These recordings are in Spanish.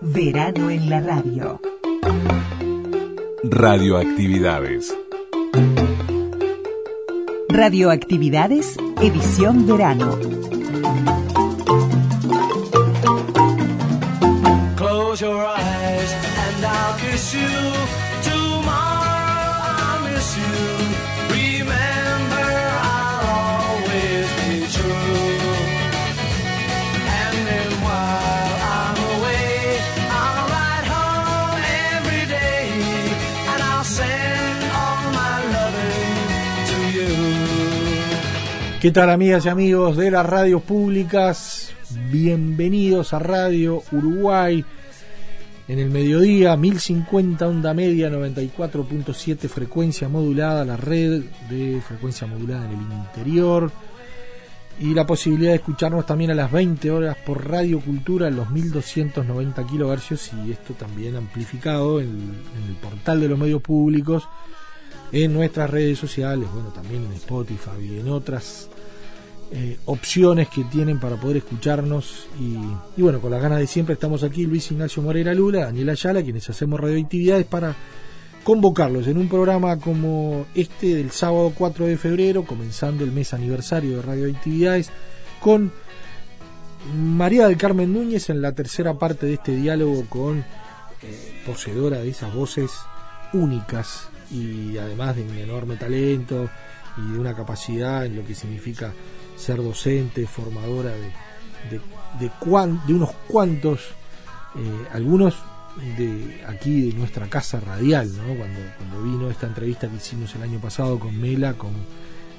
Verano en la radio. Radioactividades. Radioactividades, edición verano. Close your eyes and I'll kiss you. ¿Qué tal amigas y amigos de las radios públicas? Bienvenidos a Radio Uruguay. En el mediodía, 1050 onda media, 94.7 frecuencia modulada, la red de frecuencia modulada en el interior. Y la posibilidad de escucharnos también a las 20 horas por Radio Cultura en los 1290 kHz y esto también amplificado en, en el portal de los medios públicos, en nuestras redes sociales, bueno, también en Spotify y en otras eh, opciones que tienen para poder escucharnos y, bueno, con las ganas de siempre estamos aquí Luis Ignacio Moreira Lula, Daniel Ayala, quienes hacemos radioactividades para convocarlos en un programa como este del sábado 4 de febrero, comenzando el mes aniversario de radioactividades, con María del Carmen Núñez en la tercera parte de este diálogo con eh, poseedora de esas voces únicas y además de un enorme talento y de una capacidad en lo que significa ser docente, formadora de, de, cuan- de unos cuantos, eh, algunos de aquí de nuestra casa radial, ¿no? cuando, cuando vino esta entrevista que hicimos el año pasado con Mela, con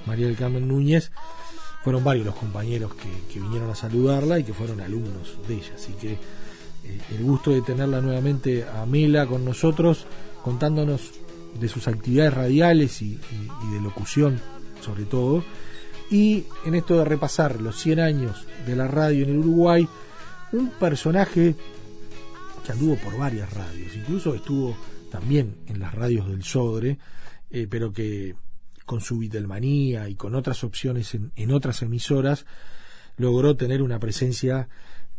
María del Carmen Núñez, fueron varios los compañeros que, que vinieron a saludarla y que fueron alumnos de ella, así que eh, el gusto de tenerla nuevamente a Mela con nosotros, contándonos de sus actividades radiales y de locución sobre todo, y en esto de repasar los 100 años de la radio en el Uruguay, un personaje que anduvo por varias radios, incluso estuvo también en las radios del Sodre, eh, pero que con su Vitelmanía y con otras opciones en, en otras emisoras, logró tener una presencia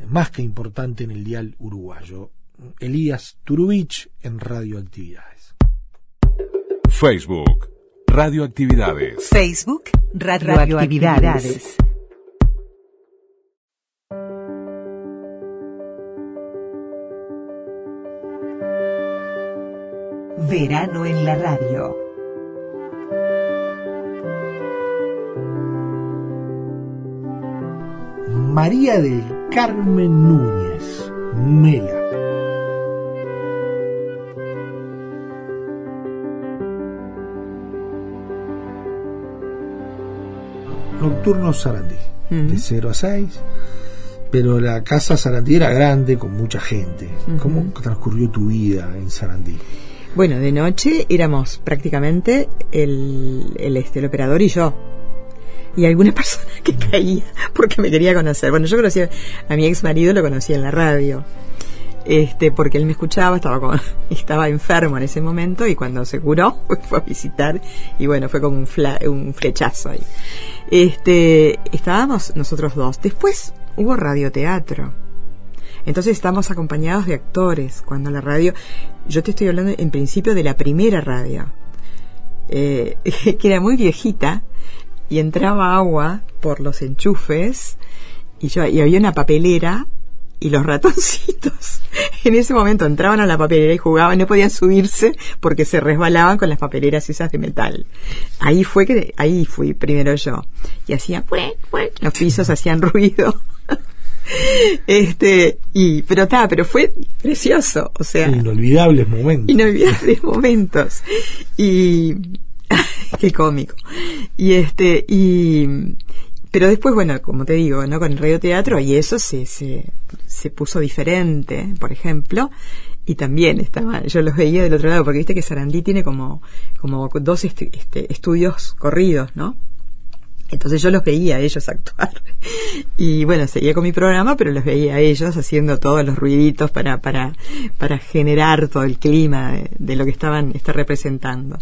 más que importante en el dial uruguayo. Elías Turubich en Radioactividades. Facebook. Radioactividades. Facebook, radioactividades. Verano en la radio. María del Carmen Núñez, Mela. Nocturno Sarandí, de 0 a 6. Pero la casa Sarandí era grande, con mucha gente. ¿Cómo transcurrió tu vida en Sarandí? Bueno, de noche éramos prácticamente el, el, este, el operador y yo. Y alguna persona que caía porque me quería conocer. Bueno, yo conocía a mi ex marido, lo conocía en la radio. Este, porque él me escuchaba, estaba con, estaba enfermo en ese momento y cuando se curó fue a visitar y bueno, fue como un, fla- un flechazo ahí. Este, estábamos nosotros dos. Después hubo radioteatro. Entonces estamos acompañados de actores. Cuando la radio, yo te estoy hablando en principio de la primera radio, eh, que era muy viejita y entraba agua por los enchufes y, yo, y había una papelera y los ratoncitos en ese momento entraban a la papelera y jugaban, no podían subirse porque se resbalaban con las papeleras esas de metal. Ahí fue que, ahí fui primero yo. Y hacían, "Pue, pue", los pisos hacían ruido. este, y, pero está, pero fue precioso, o sea, Inolvidables momentos. inolvidables momentos. Y qué cómico. Y este, y pero después, bueno, como te digo, ¿no? Con el radioteatro y eso se, se, se puso diferente, por ejemplo, y también estaba, yo los veía del otro lado, porque viste que Sarandí tiene como, como dos este, estudios corridos, ¿no? Entonces yo los veía a ellos actuar. Y bueno, seguía con mi programa, pero los veía a ellos haciendo todos los ruiditos para, para, para generar todo el clima de, de lo que estaban este, representando.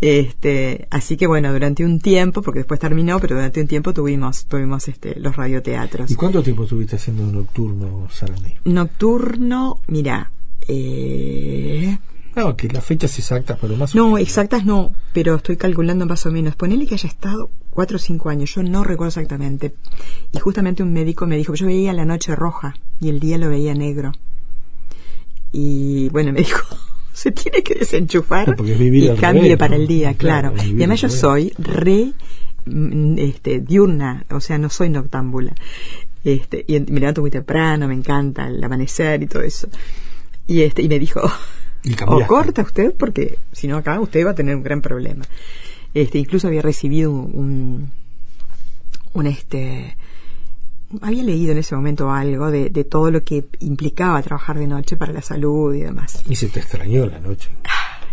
Este, así que bueno, durante un tiempo, porque después terminó, pero durante un tiempo tuvimos, tuvimos este, los radioteatros. ¿Y cuánto tiempo estuviste haciendo nocturno, Sarandí? Nocturno, mira, eh, No, que las fechas exactas, pero más o no, menos. exactas no, pero estoy calculando más o menos. Ponele que haya estado cuatro o cinco años, yo no recuerdo exactamente. Y justamente un médico me dijo, yo veía la noche roja y el día lo veía negro. Y bueno, me dijo, se tiene que desenchufar y cambie revés, para ¿no? el día, Claro, Y además yo soy re mm, este, diurna, o sea, no soy noctámbula. Este, y me levanto muy temprano, me encanta el amanecer y todo eso. Y este, y me dijo, Y o cambiaste. corta usted porque si no acá usted va a tener un gran problema. Este, incluso había recibido un, un, un, este había leído en ese momento algo de, de todo lo que implicaba trabajar de noche para la salud y demás. Y se te extrañó la noche.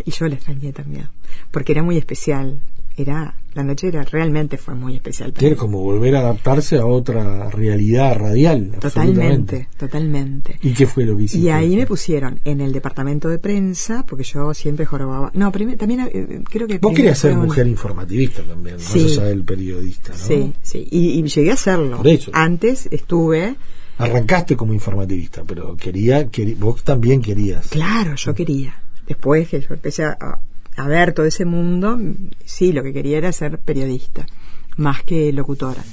Y yo la extrañé también, porque era muy especial. Era la noche era realmente fue muy especial. para Tiene como volver a adaptarse a otra realidad radial. Totalmente, totalmente. ¿Y qué fue lo que hiciste? Y ahí me pusieron en el departamento de prensa, porque yo siempre jorobaba. No, primero, también eh, creo que. Vos querías ser un- mujer informativista también, Sí. más allá del periodista, ¿no? Sí, sí. Y, y llegué a hacerlo. Por eso. Antes estuve. Arrancaste como informativista, pero quería, querí- vos también querías. Claro, yo quería. Después que yo empecé a, a ver todo ese mundo, sí, lo que quería era ser periodista, más que locutora.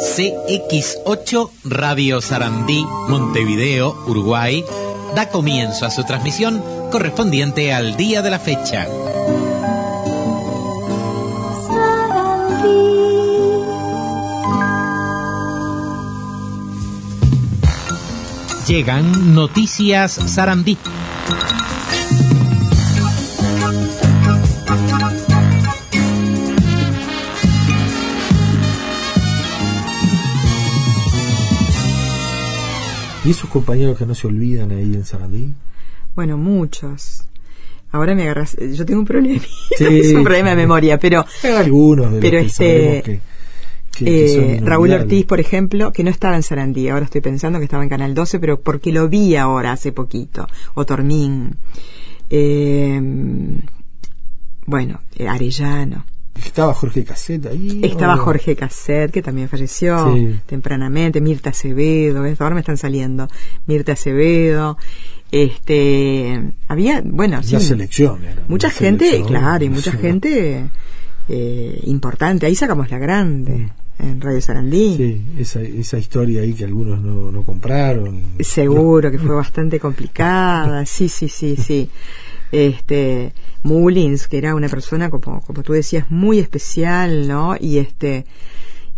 CX8 Radio Sarandí, Montevideo, Uruguay, da comienzo a su transmisión correspondiente al día de la fecha. Llegan noticias Sarandí. ¿Y esos compañeros que no se olvidan ahí en Sarandí? Bueno, muchos. Ahora me agarras. Yo tengo un problema. Sí. es un problema de memoria, pero. Hay algunos de los Pero que este, sabemos que, Eh, Raúl. Ortiz, por ejemplo, que no estaba en Sarandí, ahora estoy pensando que estaba en Canal 12, pero porque lo vi ahora hace poquito. O Tormín. Eh, bueno, eh, Arellano. Estaba Jorge Cassette ahí. Estaba. Jorge Casset, que también falleció Sí. tempranamente, Mirta Acevedo, ¿ves? ahora me están saliendo, Mirta Acevedo, este, había, bueno, sí, selección. era, mucha gente, selección, claro, y mucha gente eh, importante, ahí sacamos la grande, en Radio Sarandí. Sí, esa, esa historia ahí que algunos no, no compraron. Seguro que fue bastante complicada, sí, sí, sí, sí. Este, Mullins, que era una persona, como, como tú decías, muy especial, ¿no? Y este,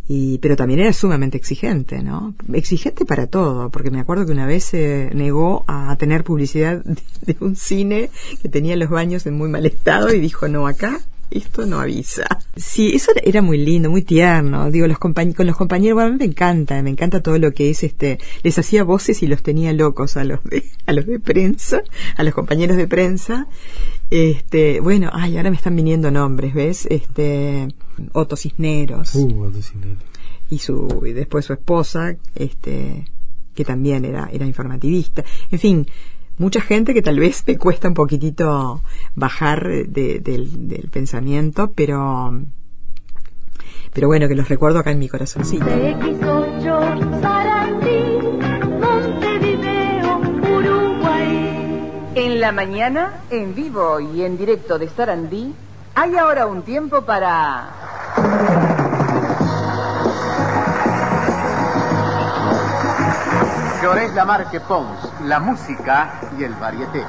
y, pero también era sumamente exigente, ¿no? Exigente para todo, porque me acuerdo que una vez se negó a tener publicidad de, de un cine que tenía los baños en muy mal estado y dijo, no, acá esto no avisa. Sí, eso era muy lindo, muy tierno. Digo, los compañ- con los compañeros, bueno, a mí me encanta, me encanta todo lo que es este, les hacía voces y los tenía locos a los de, a los de prensa, a los compañeros de prensa. Este, bueno, ay, ahora me están viniendo nombres, ¿ves? Este, Otto Cisneros Uh, Otto Cisneros. y su y después su esposa este que también era era informativista en fin mucha gente que tal vez me cuesta un poquitito bajar de- del, del pensamiento pero pero bueno que los recuerdo acá en mi corazoncito X8 Sarandí, Montevideo, Uruguay. En la mañana, en vivo y en directo de Sarandí, hay ahora un tiempo para... Llorés Lamarque Pons, la música y el varieté.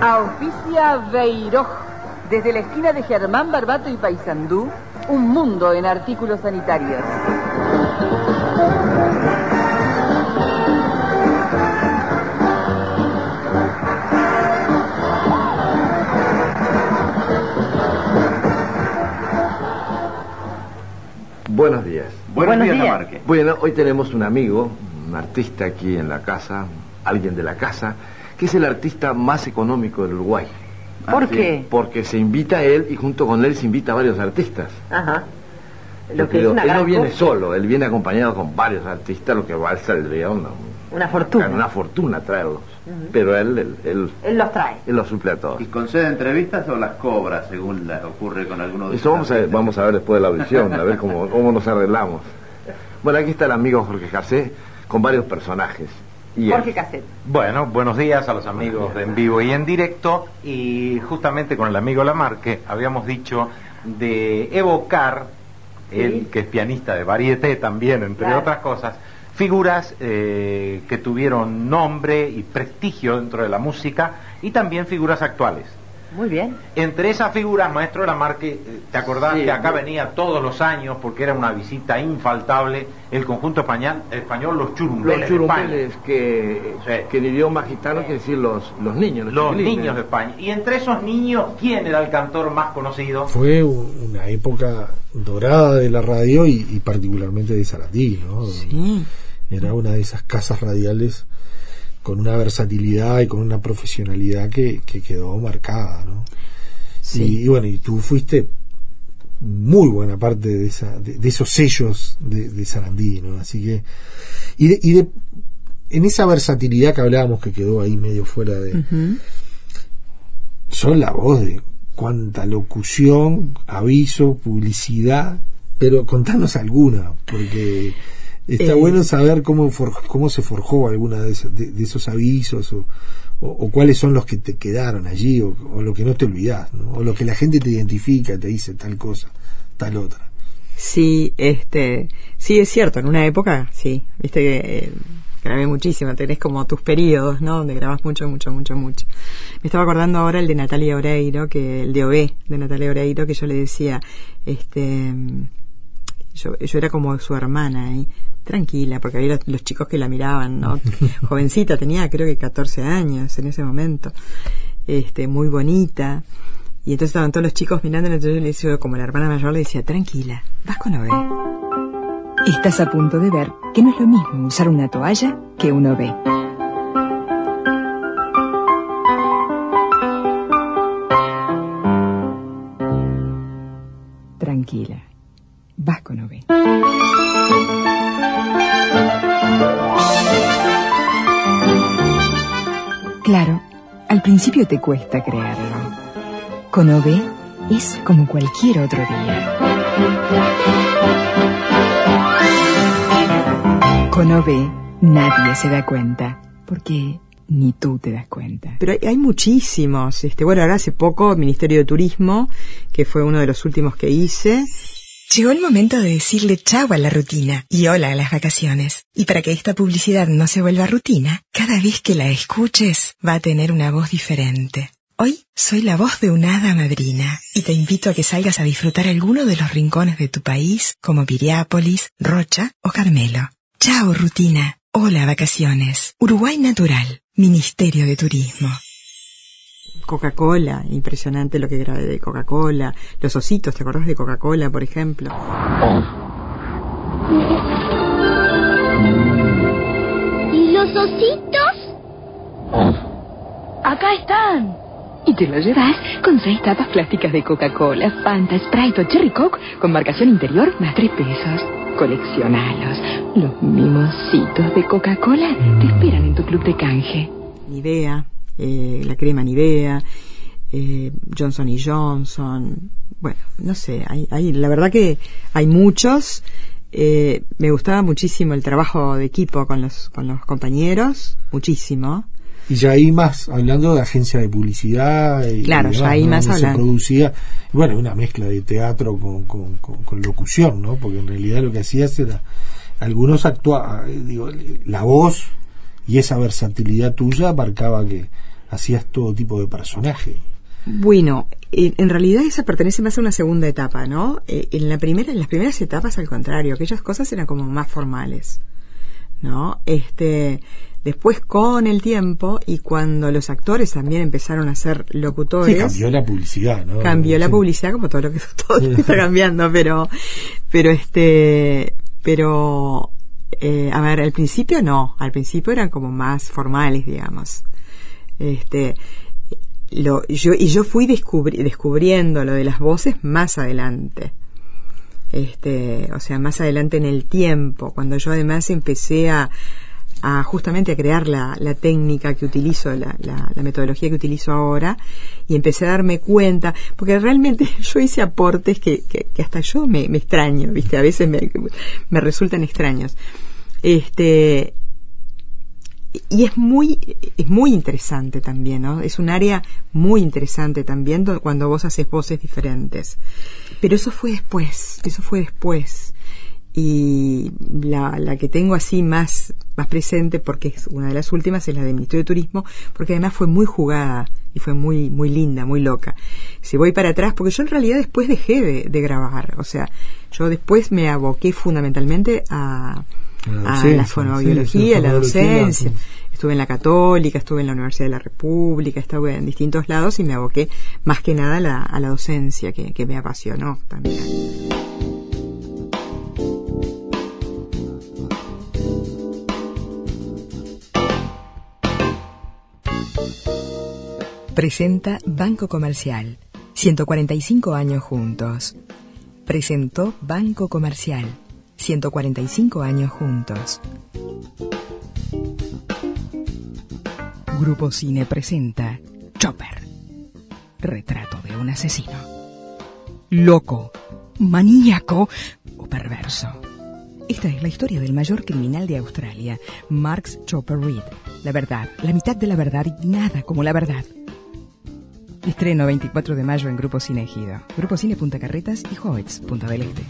Auspicia Beiroj, desde la esquina de Germán Barbato y Paysandú, un mundo en artículos sanitarios. Buenos días. Buenos, Buenos días, días. Lamarque. Bueno, hoy tenemos un amigo, un artista aquí en la casa, alguien de la casa, que es el artista más económico del Uruguay. ¿Por qué? Porque se invita a él y junto con él se invita a varios artistas. Ajá. Lo que es creo- una él no viene cosa. solo, él viene acompañado con varios artistas, lo que va a saldría una, Una fortuna. una fortuna traerlos. Pero él, él, él, Él los trae. él los suple a todos. ¿Y concede entrevistas o las cobra según la- ocurre con algunos de Eso vamos a, ver, vamos a ver después de la audición, a ver cómo, cómo nos arreglamos. Bueno, aquí está el amigo Jorge Jacé con varios personajes. Y. Jorge Cassette. Bueno, buenos días a los amigos de en vivo y en directo. Y justamente con el amigo Lamarque habíamos dicho de evocar, él que es pianista de varieté también, entre Claro. otras cosas, figuras eh, que tuvieron nombre y prestigio dentro de la música y también figuras actuales. Muy bien. Entre esas figuras, maestro Lamarque, eh, ¿te acordás Sí, que acá venía todos los años porque era una visita infaltable el conjunto español, español Los Churumbeles Los churumbeles, que, Sí. que en idioma gitano quiere decir los, los niños. Los, Los niños de España. Y entre esos niños, ¿quién era el cantor más conocido? Fue una época dorada de la radio y, y particularmente de Saratí, ¿no? Sí. Era una de esas casas radiales con una versatilidad y con una profesionalidad que, que quedó marcada, ¿no? Sí. Y, y bueno, y tú fuiste muy buena parte de, esa, de, de esos sellos de, de Sarandí, ¿no? Así que, y de, y de, en esa versatilidad que hablábamos que quedó ahí medio fuera de, son la voz de cuánta locución, aviso, publicidad, pero contanos alguna, porque está Eh. bueno saber cómo cómo se forjó alguna de, esas- de- de esos avisos o, o- o cuáles son los que te quedaron allí o, o lo que no te olvidás, ¿no? o lo que la gente te identifica, te dice tal cosa, tal otra. Sí, este, sí es cierto, en una época, sí, viste que eh, grabé muchísimo, tenés como tus periodos, ¿no? Donde grabas mucho, mucho, mucho, mucho. Me estaba acordando ahora el de Natalia Oreiro, que el de OB de Natalia Oreiro, que yo le decía, este, yo, yo era como su hermana, ¿eh? tranquila, porque había los, los chicos que la miraban, ¿no? Jovencita, tenía creo que 14 años en ese momento, este, muy bonita. Y entonces estaban todos los chicos mirando, entonces yo le decía, como la hermana mayor, le decía, tranquila, vas con OB. Estás a punto de ver que no es lo mismo usar una toalla que un OB. Principio te cuesta creerlo. Con OB es como cualquier otro día. Con OB nadie se da cuenta, porque ni tú te das cuenta. Pero hay, hay muchísimos. Este, bueno, ahora hace poco Ministerio de Turismo, que fue uno de los últimos que hice. Llegó el momento de decirle chau a la rutina y hola a las vacaciones. Y para que esta publicidad no se vuelva rutina, cada vez que la escuches va a tener una voz diferente. Hoy soy la voz de una hada madrina y te invito a que salgas a disfrutar alguno de los rincones de tu país como Piriápolis, Rocha o Carmelo. Chao rutina. Hola vacaciones. Uruguay Natural. Ministerio de Turismo. Coca-Cola, impresionante lo que grabé de Coca-Cola. Los ositos, ¿te acordás de Coca-Cola, por ejemplo? ¿Y los ositos? Acá están. Y te lo llevas con seis tapas plásticas de Coca-Cola, Fanta, Sprite o Cherry Coke con marcación interior más tres pesos. Coleccionalos. Los mimositos de Coca-Cola te esperan en tu club de canje. Nivea, eh, la crema Nivea, eh, Johnson y Johnson. Bueno, no sé, hay, hay, la verdad que hay muchos. Eh, me gustaba muchísimo el trabajo de equipo con los, con los compañeros, muchísimo. Y ya ahí más hablando de agencia de publicidad. Y Claro, y ya ahí ¿no? más Donde se hablando. producía, bueno, una mezcla de teatro con, con, con- con locución, ¿no? Porque en realidad lo que hacías era, algunos actuaban, digo, la voz y esa versatilidad tuya marcaba que hacías todo tipo de personaje. Bueno, en, en realidad esa pertenece más a una segunda etapa, ¿no? Eh, en la primera, en las primeras etapas, al contrario, aquellas cosas eran como más formales, ¿no? Este, después con el tiempo y cuando los actores también empezaron a ser locutores, Sí, cambió la publicidad, ¿no? cambió la publicidad como todo lo que todo lo que está cambiando, pero, pero este, pero, eh, a ver, al principio no, al principio eran como más formales, digamos. Este, lo, yo, y yo fui descubri- descubriendo lo de las voces más adelante. este, o sea, más adelante en el tiempo, cuando yo además empecé a, justamente a crear la, la técnica que utilizo, la, la, la metodología que utilizo ahora, y empecé a darme cuenta, porque realmente yo hice aportes que, que, que hasta yo me, me extraño, ¿viste? A veces me, me resultan extraños. Este, y es muy es muy interesante también ¿no? es un área muy interesante también do- cuando vos haces voces diferentes. Pero eso fue después eso fue después. Y la, la que tengo así más más presente porque es una de las últimas es la de Ministerio de Turismo porque además fue muy jugada y fue muy muy linda muy loca. Si voy para atrás porque yo en realidad después dejé de, de grabar. O sea yo después me aboqué fundamentalmente a a docencia, la sí, fonoaudiología, sí, la docencia. Estuve en la Católica, estuve en la Universidad de la República, estuve en distintos lados y me aboqué más que nada a la, a la docencia, que, que me apasionó también. Presenta Banco Comercial. 145 años juntos. Presentó Banco Comercial. 145 años juntos. Grupo Cine presenta Chopper. Retrato de un asesino. Loco, maníaco o perverso. Esta es la historia del mayor criminal de Australia, Marx Chopper Reed. La verdad, la mitad de la verdad y nada como la verdad. Estreno 24 de mayo en Grupo Cine Ejido. Grupo Cine Punta Carretas y Hoyts, Punta del Este.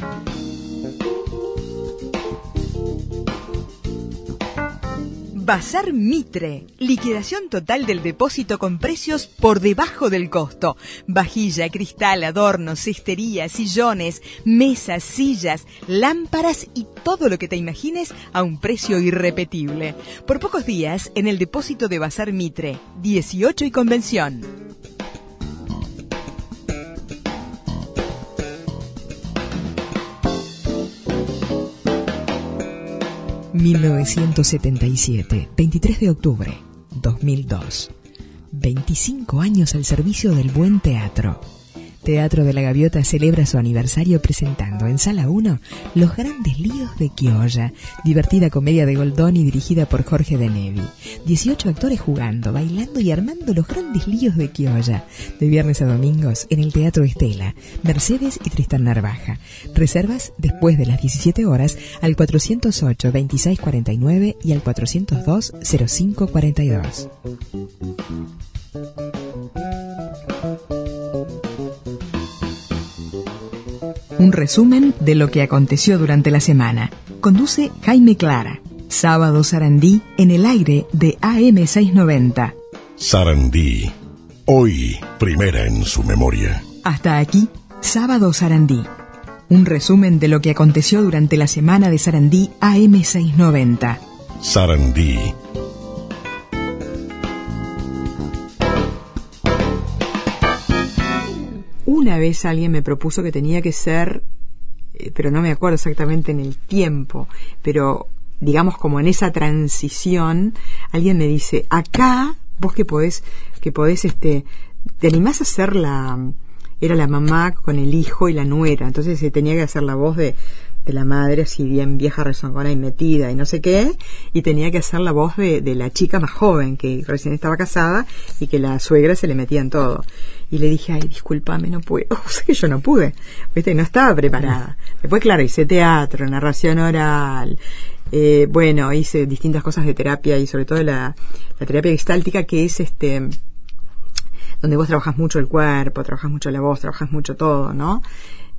Bazar Mitre. Liquidación total del depósito con precios por debajo del costo. Vajilla, cristal, adornos, cestería, sillones, mesas, sillas, lámparas y todo lo que te imagines a un precio irrepetible. Por pocos días en el depósito de Bazar Mitre. 18 y Convención. 1977, 23 de octubre, 2002. 25 años al servicio del buen teatro. Teatro de la Gaviota celebra su aniversario presentando en Sala 1 Los Grandes Líos de Kioya, divertida comedia de Goldoni dirigida por Jorge de Nevi. 18 actores jugando, bailando y armando los grandes líos de Kioya, de viernes a domingos en el Teatro Estela, Mercedes y Tristán Narvaja. Reservas después de las 17 horas al 408 2649 y al 402 Un resumen de lo que aconteció durante la semana. Conduce Jaime Clara. Sábado Sarandí en el aire de AM690. Sarandí. Hoy, primera en su memoria. Hasta aquí, Sábado Sarandí. Un resumen de lo que aconteció durante la semana de Sarandí AM690. Sarandí. Una vez alguien me propuso que tenía que ser, eh, pero no me acuerdo exactamente en el tiempo, pero digamos como en esa transición, alguien me dice, acá vos que podés, que podés, este, te animás a hacer la, era la mamá con el hijo y la nuera, entonces se tenía que hacer la voz de, de la madre, así bien vieja, rezongona y metida y no sé qué, y tenía que hacer la voz de, de la chica más joven que recién estaba casada y que la suegra se le metía en todo. Y le dije, ay, discúlpame, no puedo. O sea que yo no pude, ¿viste? No estaba preparada. Después, claro, hice teatro, narración oral, eh, bueno, hice distintas cosas de terapia y sobre todo la, la terapia gestáltica que es este donde vos trabajas mucho el cuerpo, trabajas mucho la voz, trabajas mucho todo, ¿no?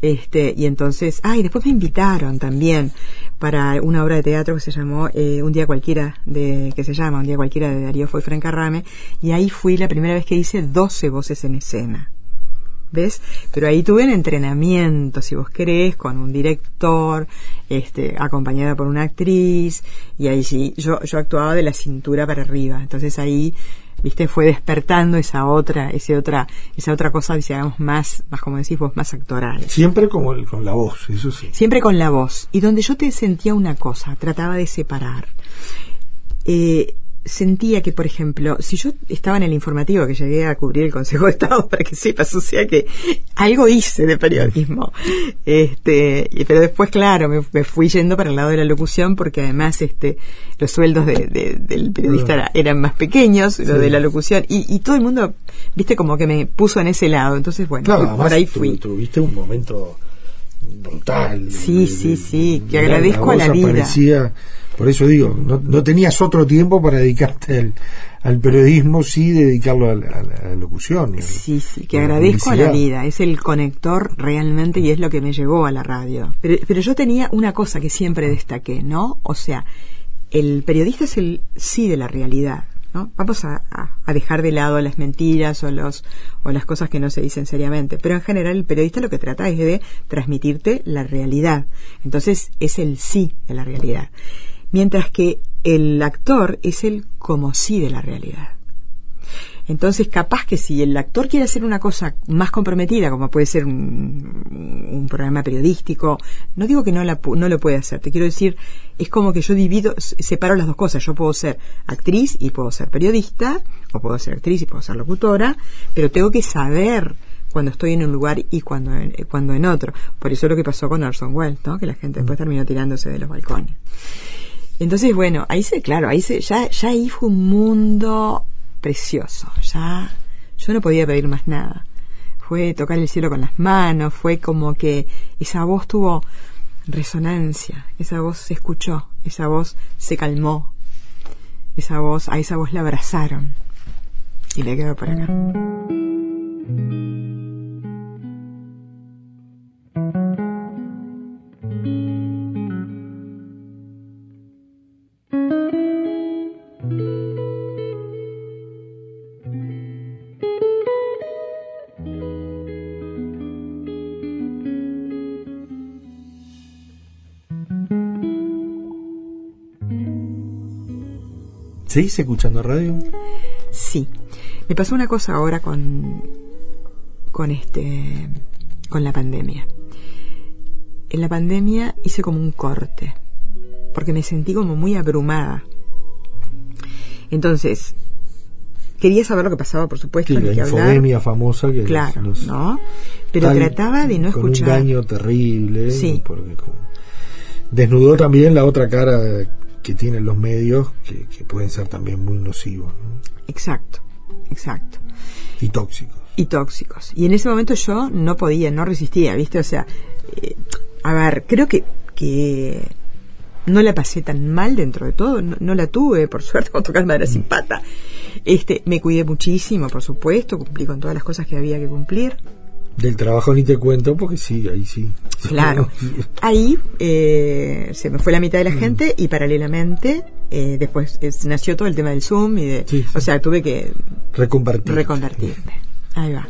Este, y entonces, ah, y después me invitaron también para una obra de teatro que se llamó eh, Un día cualquiera, de, que se llama Un día cualquiera de Darío Foy Francarrame, y ahí fui la primera vez que hice 12 voces en escena. ¿Ves? Pero ahí tuve un entrenamiento, si vos querés, con un director, este, acompañada por una actriz, y ahí sí, yo, yo actuaba de la cintura para arriba. Entonces ahí, viste, fue despertando esa otra, ese otra, esa otra cosa, digamos, más, más como decís vos, más actoral. Siempre como el- con la voz, eso sí. Siempre con la voz. Y donde yo te sentía una cosa, trataba de separar. Eh, sentía que, por ejemplo, si yo estaba en el informativo que llegué a cubrir el Consejo de Estado, para que sepas, o sea que algo hice de periodismo. Este, pero después, claro, me, me fui yendo para el lado de la locución porque además este, los sueldos de- de- del periodista era- eran más pequeños, lo Sí. de la locución, y, y todo el mundo, viste, como que me puso en ese lado. Entonces, bueno, Claro, por ahí tu- fui. tuviste un momento brutal. Sí, sí, sí, que agradezco a la vida. Por eso digo, no, no tenías otro tiempo para dedicarte al, al periodismo, sí dedicarlo a la, a la locución. Sí, sí, que la agradezco a la vida, es el conector realmente y es lo que me llevó a la radio. Pero, pero yo tenía una cosa que siempre destaqué, ¿no? O sea, el periodista es el sí de la realidad, ¿no? Vamos a, a- a dejar de lado las mentiras o, los, o las cosas que no se dicen seriamente, pero en general el periodista lo que trata es de transmitirte la realidad. Entonces es el sí de la realidad. Mientras que el actor es el como sí de la realidad. Entonces, capaz que si el actor quiere hacer una cosa más comprometida, como puede ser un, programa periodístico, no digo que no, la, no lo puede hacer, te quiero decir, es como que yo divido, separo las dos cosas. Yo puedo ser actriz y puedo ser periodista, o puedo ser actriz y puedo ser locutora, pero tengo que saber cuando estoy en un lugar y cuando en, cuando en otro. Por eso es lo que pasó con Orson Welles, ¿no? que la gente después terminó tirándose de los balcones. Entonces, bueno, ahí se, claro, ahí se, ya, ya ahí fue un mundo precioso. Ya, yo no podía pedir más nada. Fue tocar el cielo con las manos, fue como que esa voz tuvo resonancia, esa voz se escuchó, esa voz se calmó, esa voz, a esa voz la abrazaron y le quedó por acá. ¿Seguís escuchando radio? Sí. Me pasó una cosa ahora con con este con la pandemia. En la pandemia hice como un corte porque me sentí como muy abrumada. Entonces, quería saber lo que pasaba, por supuesto, Sí, la que hablar. infodemia famosa que Claro, nos- nos- ¿no? Pero trataba de no con escuchar. un daño terrible. Sí. Porque como- desnudó también la otra cara que tienen los medios, que, que pueden ser también muy nocivos ¿no? Exacto, exacto. y tóxicos. y tóxicos. Y en ese momento yo no podía, no resistía, ¿viste? O sea, eh, a ver, creo que, que no la pasé tan mal dentro de todo, no, no la tuve, por suerte, con tocar madera sin pata. Este, me cuidé muchísimo, por supuesto, cumplí con todas las cosas que había que cumplir. Del trabajo ni te cuento, porque sí, ahí sí. Claro. Ahí eh, se me fue la mitad de la gente y paralelamente eh, después eh, nació todo el tema del Zoom y de, Sí, sí. o sea, tuve que Reconvertir. reconvertirme. Ahí va.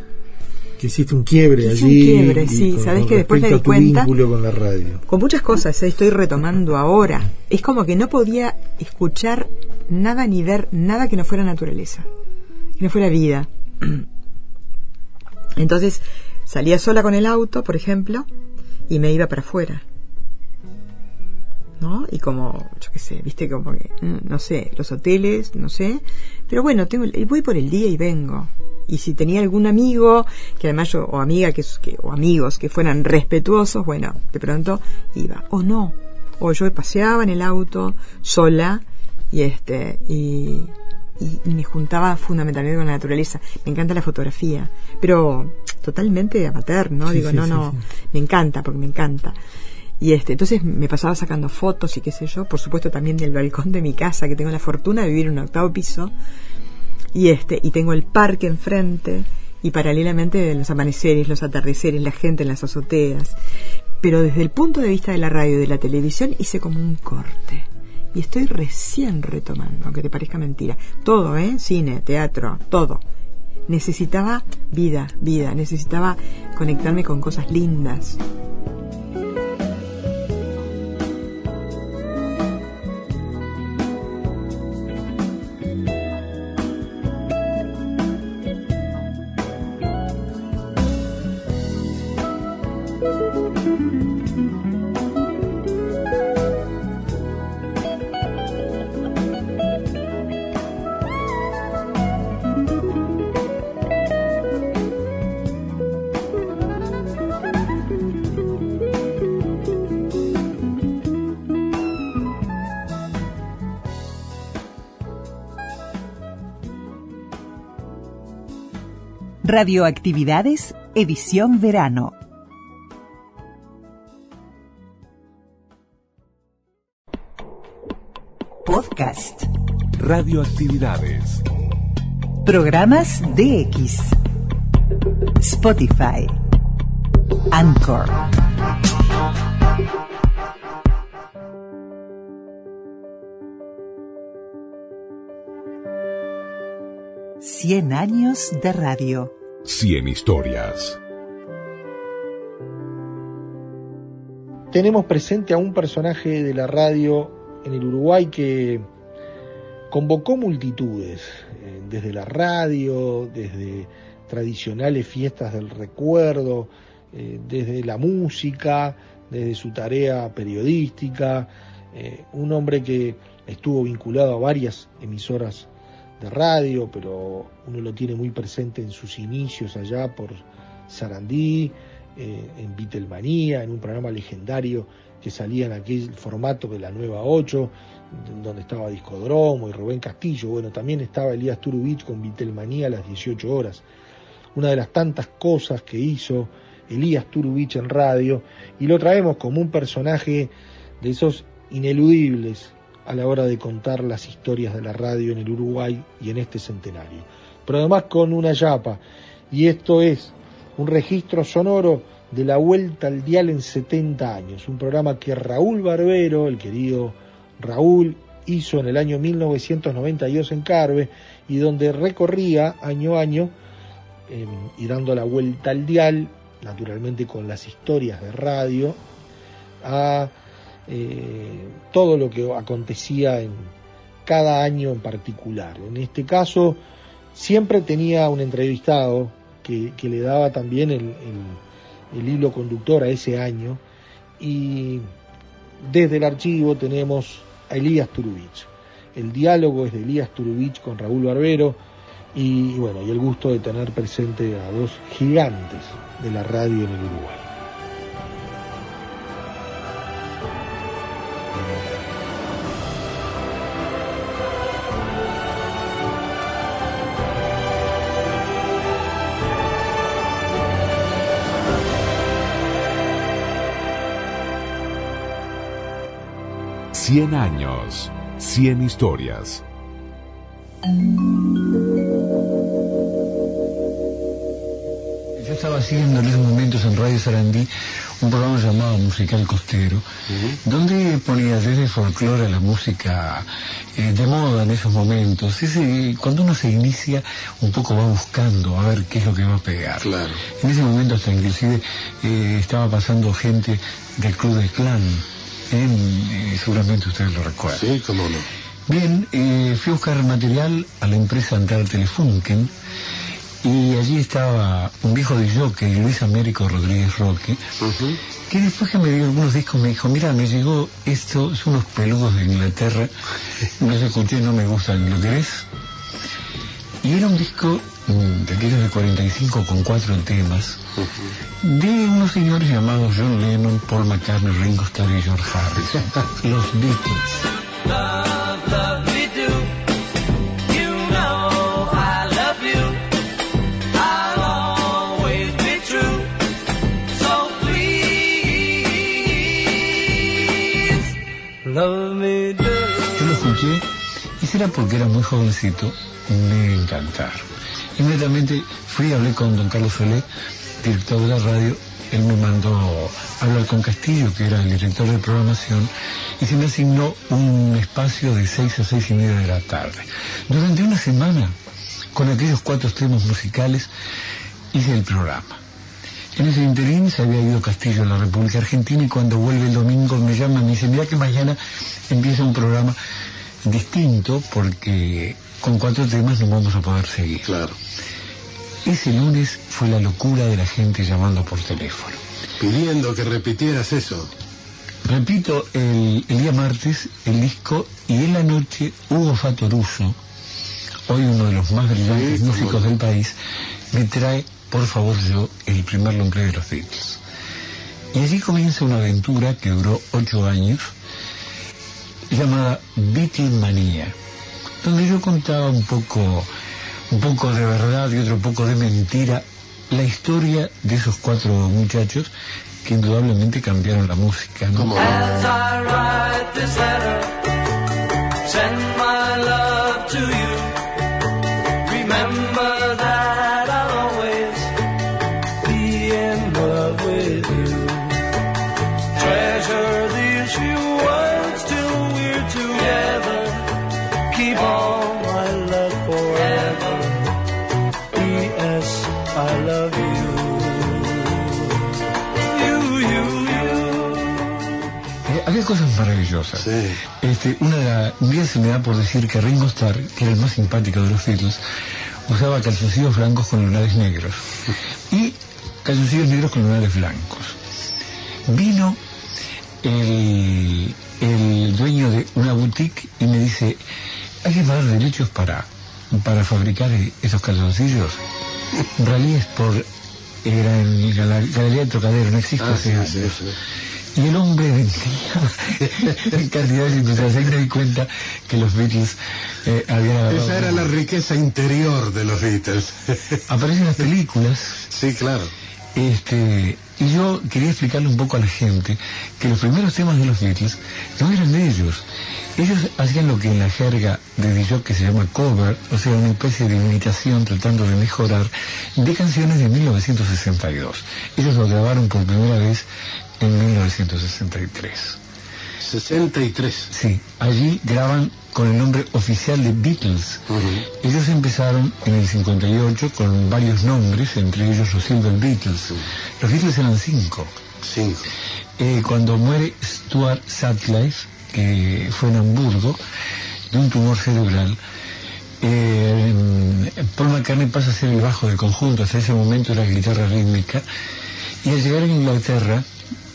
Que hiciste un quiebre allí. un quiebre, sí. con- con que después me di cuenta- vínculo con la radio. Con muchas cosas eh, estoy retomando ahora. Es como que no podía escuchar nada ni ver nada que no fuera naturaleza, que no fuera vida. Entonces salía sola con el auto, por ejemplo, y me iba para afuera. ¿No? Y como, yo qué sé, viste, como que, mm, no sé, los hoteles, no sé. Pero bueno, tengo, voy por el día y vengo. Y si tenía algún amigo, que además yo, o amiga, que, que- o amigos que fueran respetuosos, bueno, de pronto iba. O no. O yo paseaba en el auto, sola, y este, y- y me juntaba fundamentalmente con la naturaleza. Me encanta la fotografía, pero totalmente amateur, ¿no? Sí, Digo, sí, no, no, me encanta, porque me encanta. Y este, entonces me pasaba sacando fotos y qué sé yo, por supuesto también del balcón de mi casa, que tengo la fortuna de vivir en un octavo piso, y este, y tengo el parque enfrente, y paralelamente los amaneceres, los atardeceres, la gente en las azoteas. Pero desde el punto de vista de la radio y de la televisión hice como un corte. Y estoy recién retomando, aunque te parezca mentira. Todo, ¿eh? Cine, teatro, todo. Necesitaba vida, vida. Necesitaba conectarme con cosas lindas. Radioactividades, edición verano. Podcast. Radioactividades. Programas DX. Spotify. Anchor. Cien años de radio. 100 historias. Tenemos presente a un personaje de la radio en el Uruguay que convocó multitudes, eh, desde la radio, desde tradicionales fiestas del recuerdo, eh, desde la música, desde su tarea periodística, eh, un hombre que estuvo vinculado a varias emisoras de radio, pero uno lo tiene muy presente en sus inicios allá por Sarandí, eh, en Beatlemanía, en un programa legendario que salía en aquel formato de la Nueva 8, donde estaba Discodromo y Rubén Castillo. Bueno, también estaba Elías Turubich con Beatlemanía a las 18 horas. Una de las tantas cosas que hizo Elías Turubich en radio, y lo traemos como un personaje de esos ineludibles a la hora de contar las historias de la radio en el Uruguay y en este centenario. Pero además con una yapa, y esto es un registro sonoro de la vuelta al dial en 70 años, un programa que Raúl Barbero, el querido Raúl, hizo en el año 1992 en Carve y donde recorría año a año eh, y dando la vuelta al dial, naturalmente con las historias de radio, a eh, todo lo que acontecía en cada año en particular. En este caso, siempre tenía un entrevistado que, le daba también el, hilo conductor a ese año y desde el archivo tenemos a Elías Turubich. El diálogo es de Elías Turubich con Raúl Barbero y, y bueno, y el gusto de tener presente a dos gigantes de la radio en el Uruguay. Cien años, cien historias. Yo estaba haciendo en esos momentos en Radio Sarandí un programa llamado Musical Costero, donde ponía desde folclore a la música eh, de moda en esos momentos. Ese, cuando uno se inicia, un poco va buscando a ver qué es lo que va a pegar. En ese momento hasta inclusive eh, estaba pasando gente del Club del Clan. En, eh, seguramente ustedes lo recuerdan. Sí, cómo no. Bien, eh, fui a buscar material a la empresa Antal Telefunken y allí estaba un viejo de jockey, Luis Américo Rodríguez Roque, que después que me dio algunos discos me dijo, mira, me llegó esto, son unos peludos de Inglaterra, no los escuché, no me gustan, ¿lo querés? Y era un disco de aquellos de 45 con cuatro temas, de unos señores llamados John Lennon, Paul McCartney, Ringo Starr y George Harrison, los Beatles. Yo lo escuché y será porque era muy jovencito, me encantaron. Inmediatamente fui y hablé con don Carlos Solé, director de la radio, él me mandó hablar con Castillo, que era el director de programación, y se me asignó un espacio de seis a seis y media de la tarde. Durante una semana, con aquellos cuatro temas musicales, hice el programa. En ese interín se había ido Castillo a la República Argentina y cuando vuelve el domingo me llama y me dice, mira que mañana empieza un programa distinto porque con cuatro temas no vamos a poder seguir. Claro. Ese lunes fue la locura de la gente llamando por teléfono. Pidiendo que repitieras eso. Repito, el, el día martes el disco y en la noche Hugo Fatoruso, hoy uno de los más brillantes Sí, músicos del país, me trae, por favor yo, el primer play de los Beatles. Y allí comienza una aventura que duró ocho años, llamada Beatlemanía, donde yo contaba un poco un poco de verdad y otro poco de mentira, la historia de esos cuatro muchachos que indudablemente cambiaron la música. ¿no? Había cosas maravillosas. Este, una de se me da por decir que Ringo Starr, que era el más simpático de los Beatles, usaba calzoncillos blancos con lunares negros y calzoncillos negros con lunares blancos. Vino el, el dueño de una boutique y me dice, hay que pagar derechos para, para fabricar esos calzoncillos. Rally por era en la Galería del Trocadero, no existe Ah, sí, sí, sí. Y el hombre vendía en cantidades industriales. Ahí me di cuenta que los Beatles eh, habían agarrado... Esa era la riqueza interior de los Beatles. Aparecen las películas. Sí, claro. Este, y yo quería explicarle un poco a la gente que los primeros temas de los Beatles no eran de ellos. Ellos hacían lo que en la jerga de que se llama cover, o sea, una especie de imitación tratando de mejorar de canciones de 1962. Ellos lo grabaron por primera vez en 1963. 63. Sí, allí graban con el nombre oficial de Beatles. Ellos empezaron en el 58 con varios nombres, entre ellos los Silver Beatles. Los Beatles eran cinco. Cinco. Eh, cuando muere Stuart Sutcliffe, que fue en Hamburgo, de un tumor cerebral, eh, Paul McCartney pasa a ser el bajo del conjunto, hasta ese momento era guitarra rítmica, y al llegar a Inglaterra,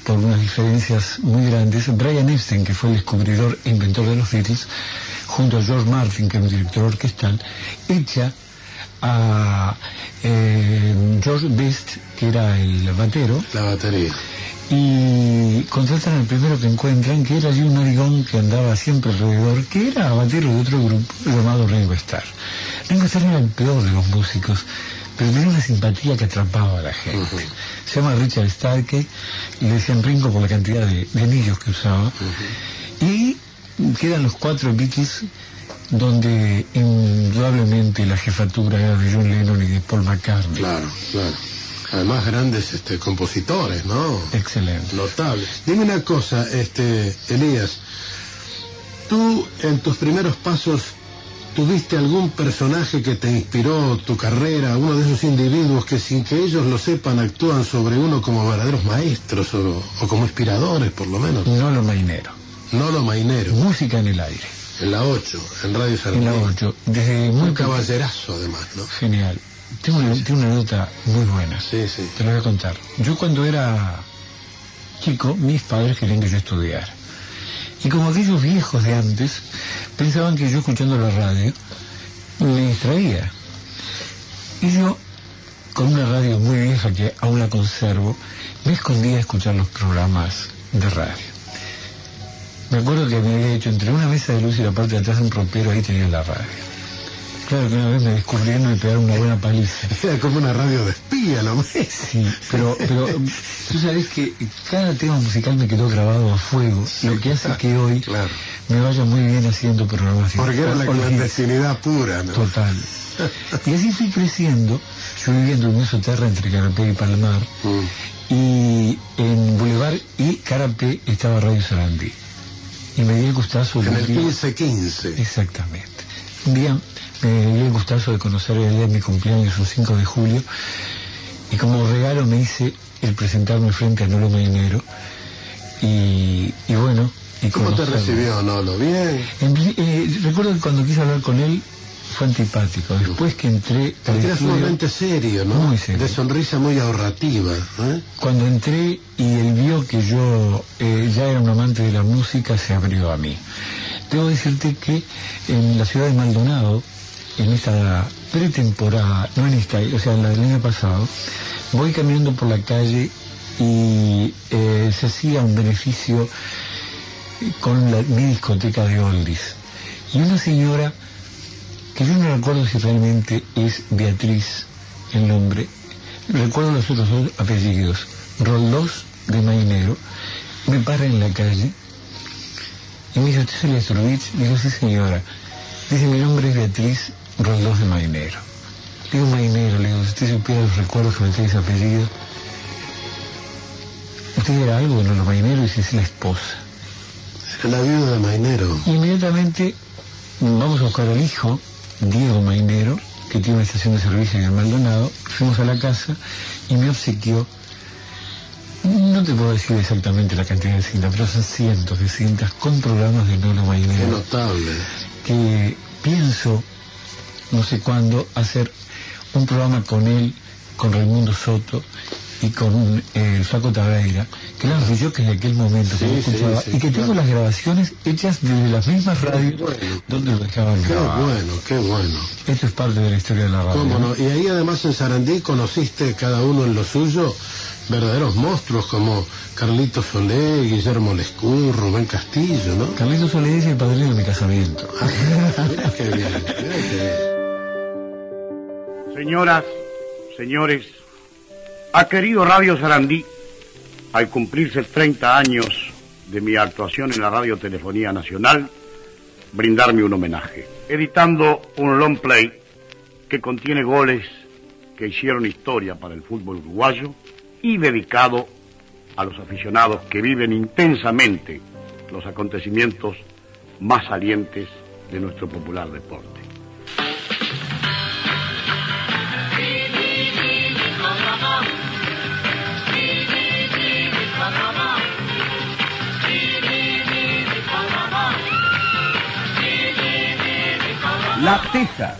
por unas diferencias muy grandes, Brian Epstein, que fue el descubridor e inventor de los Beatles, junto a George Martin, que era un director orquestal, echa a eh, George Best, que era el batero, La batería. y contratan al primero que encuentran, que era allí un narigón que andaba siempre alrededor, que era batero de otro grupo llamado Ringo Starr. Ringo Starr era el peor de los músicos, tenía una simpatía que atrapaba a la gente. Se llama Richard Starkey, y le decían Ringo por la cantidad de, de anillos que usaba. Y quedan los cuatro Beatles donde indudablemente la jefatura era de John Lennon y de Paul McCartney. Claro, claro. Además grandes este, compositores, ¿no? Excelente. Notable. Dime una cosa, este, Elías. Tú en tus primeros pasos tuviste algún personaje que te inspiró tu carrera, uno de esos individuos que sin que ellos lo sepan actúan sobre uno como verdaderos maestros o, o como inspiradores por lo menos. No lo mainero. No lo mainero. Música en el aire. En la 8, en Radio En Sarmiento. la 8. Desde muy Un caballerazo además, ¿no? Genial. Tengo una, tengo una nota muy buena. Sí, sí. Te la voy a contar. Yo cuando era chico, mis padres querían que yo estudiara. Y como aquellos viejos de antes, pensaban que yo escuchando la radio me distraía. Y yo, con una radio muy vieja que aún la conservo, me escondía a escuchar los programas de radio. Me acuerdo que me había hecho entre una mesa de luz y la parte de atrás de un ropero, ahí tenía la radio. Claro una vez me descubrieron y pegaron una buena paliza. Era como una radio de espía, ¿no? Sí, pero, pero tú sabes que cada tema musical me quedó grabado a fuego, lo que hace que hoy Claro. me vaya muy bien haciendo programas. Porque era la clandestinidad pura, ¿no? Total. Y así fui creciendo, yo vivía en Durmió Terra entre Carapé y Palmar, Mm. y en Boulevard y Carapé estaba Radio Sarandí. Y me di el gustazo En el día- 1515. Exactamente. Un día me di el gustazo de conocer el día de mi cumpleaños, un 5 de julio, y como regalo me hice el presentarme frente a Nolo Mainero, y, y bueno... Y ¿Cómo te recibió, Nolo? ¿Bien? En eh, recuerdo que cuando quise hablar con él fue antipático. Después que entré Porque era sumamente serio, ¿no? Muy serio. De sonrisa muy ahorrativa. ¿eh? Cuando entré y él vio que yo eh, ya era un amante de la música, se abrió a mí. Debo decirte que en la ciudad de Maldonado, en esta pretemporada, no en esta, o sea, la del año pasado, voy caminando por la calle y eh, se hacía un beneficio con la, mi discoteca de oldies. Y una señora que yo no recuerdo si realmente es Beatriz el nombre, recuerdo los otros dos apellidos, Roldós de Mainero, me para en la calle y me dice, ¿usted es el Estrovich? Digo, sí señora. Dice, mi nombre es Beatriz Roldós de Mainero. Digo, Mainero, le digo, si usted supiera los recuerdos que me trae ese apellido, usted era algo en los Mainero y si es la esposa. Era la viuda de Mainero. Inmediatamente vamos a buscar al hijo, Diego Mainero, que tiene una estación de servicio en el Maldonado, fuimos a la casa y me obsequió, no te puedo decir exactamente la cantidad de cintas, pero son cientos de cintas con programas de Nolo Mainero. Qué notable. Que pienso, no sé cuándo, hacer un programa con él, con Raimundo Soto y con eh, el Flaco Tabeira, que eran que de aquel momento que Sí, escuchaba, sí, y que tengo las grabaciones hechas desde las mismas radios donde lo dejaban Qué grabar. bueno, qué bueno. Esto es parte de la historia de la radio. ¿Cómo ¿no? Y ahí además en Sarandí conociste cada uno en lo suyo verdaderos monstruos como Carlito Solé, Guillermo Lescur, Rubén Castillo, ¿no? Carlito Solé es el padrino de mi casamiento. Mira qué bien, mira qué Señoras, señores, ha querido Radio Sarandí, al cumplirse 30 años de mi actuación en la Radiotelefonía Nacional, brindarme un homenaje, editando un long play que contiene goles que hicieron historia para el fútbol uruguayo y dedicado a los aficionados que viven intensamente los acontecimientos más salientes de nuestro popular deporte. La Teja,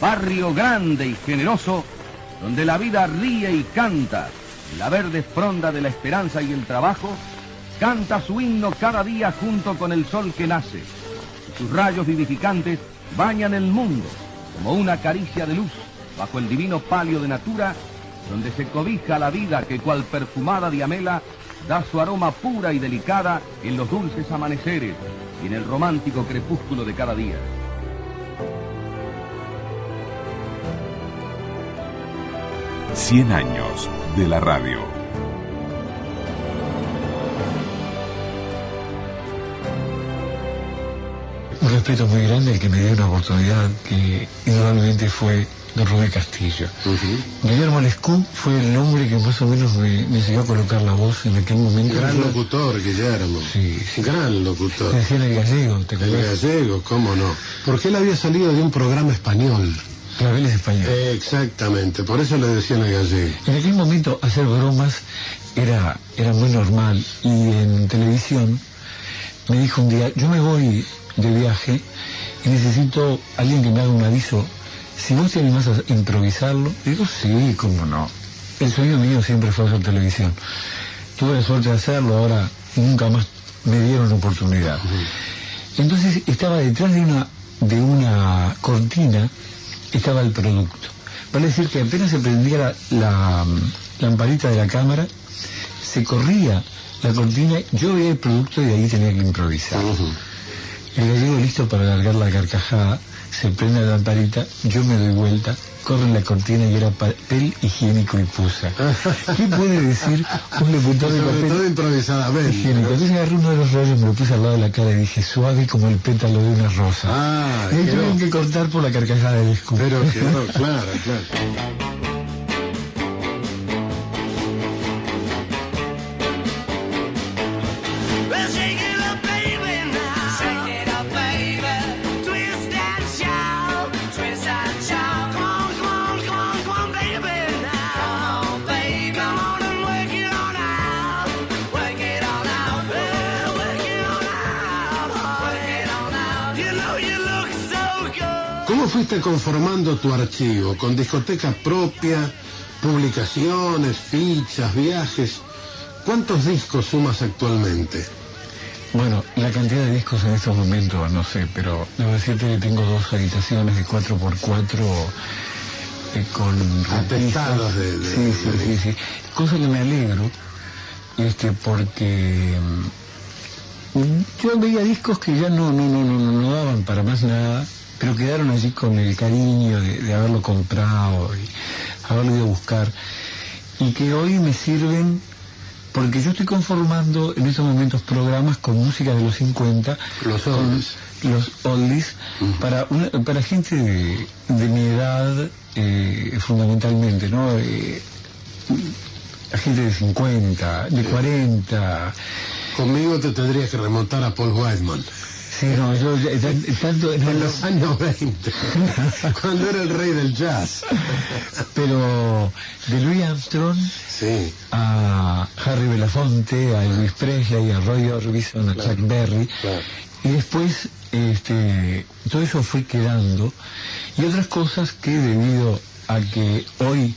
barrio grande y generoso, donde la vida ríe y canta, la verde fronda de la esperanza y el trabajo, canta su himno cada día junto con el sol que nace. Sus rayos vivificantes bañan el mundo como una caricia de luz bajo el divino palio de natura, donde se cobija la vida que cual perfumada diamela da su aroma pura y delicada en los dulces amaneceres y en el romántico crepúsculo de cada día. Cien años de la radio. Un respeto muy grande al que me dio una oportunidad que indudablemente fue don Rubén Castillo. Guillermo Lescú fue el hombre que más o menos me, me enseñó a colocar la voz en aquel momento. Gran locutor, Guillermo. Sí, Gran locutor. Se decía en el gallego, ¿te El acuerdas? gallego, cómo no. Porque él había salido de un programa español. Claveles español. Exactamente, por eso le decían el gallego. En aquel momento hacer bromas era, era muy normal y en televisión me dijo un día, yo me voy de viaje y necesito alguien que me haga un aviso. Si vos te animás a improvisarlo, digo, sí, cómo no. El sueño mío siempre fue hacer televisión. Tuve la suerte de hacerlo, ahora nunca más me dieron oportunidad. Entonces estaba detrás de una, de una cortina, estaba el producto. Vale decir que apenas se prendía la, la, mm, lamparita de la cámara, se corría la cortina, yo veía el producto y de ahí tenía que improvisar. El gallego listo para alargar la carcajada, se prende la lamparita, yo me doy vuelta, corre la cortina y era papel higiénico y pusa. ¿Qué puede decir un locutor de papel todo improvisadamente. higiénico? Entonces agarré uno de los rollos, me lo puse al lado de la cara y dije, suave como el pétalo de una rosa. Ah, y ahí tuvieron que cortar por la carcajada del escudo. Pero quedó, claro, claro. Fuiste conformando tu archivo? ¿Con discoteca propia, publicaciones, fichas, viajes? ¿Cuántos discos sumas actualmente? Bueno, la cantidad de discos en estos momentos no sé, pero debo decirte que tengo dos habitaciones de 4x4 eh, con Atestados de- de- sí, sí, de- sí, sí. Cosa que me alegro, este, porque mm, yo veía discos que ya no, no, no, no, no daban para más nada pero quedaron allí con el cariño de, de haberlo comprado y haberlo ido a buscar, y que hoy me sirven porque yo estoy conformando en estos momentos programas con música de los 50, Los oldies. los oldies, para, una- para gente de, de mi edad eh, fundamentalmente, ¿no? Eh, gente de 50, de 40. Conmigo te tendrías que remontar a Paul Whiteman. Sí, no, yo tanto En los años 20, cuando era el rey del jazz. pero de Louis Armstrong Sí, a Harry Belafonte, a Elvis Presley, a Roy Orbison, a Claro, Chuck Berry. claro. Y después, este, todo eso fue quedando. Y otras cosas que debido a que hoy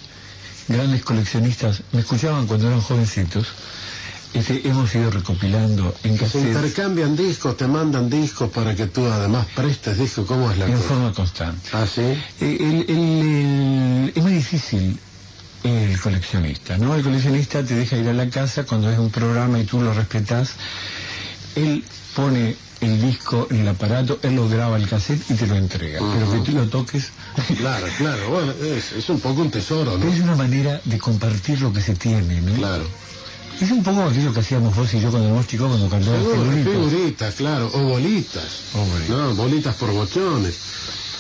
grandes coleccionistas me escuchaban cuando eran jovencitos, este, hemos ido recopilando en que se intercambian discos, te mandan discos para que tú además prestes discos. ¿Cómo es la en cosa? forma constante. Ah, sí. Eh, el- el- el- es muy difícil el coleccionista, ¿no? El coleccionista te deja ir a la casa cuando es un programa y tú lo respetas. Él pone el disco en el aparato, él lo graba el cassette y te lo entrega. Pero que tú lo toques Claro, claro. Bueno, es, es un poco un tesoro, ¿no? es una manera de compartir lo que se tiene, ¿no? Claro. Es un poco aquello que hacíamos vos y yo cuando éramos chicos cuando cantábamos figuritas. figuritas, claro, o bolitas. O bolitas. No, bolitas por bochones.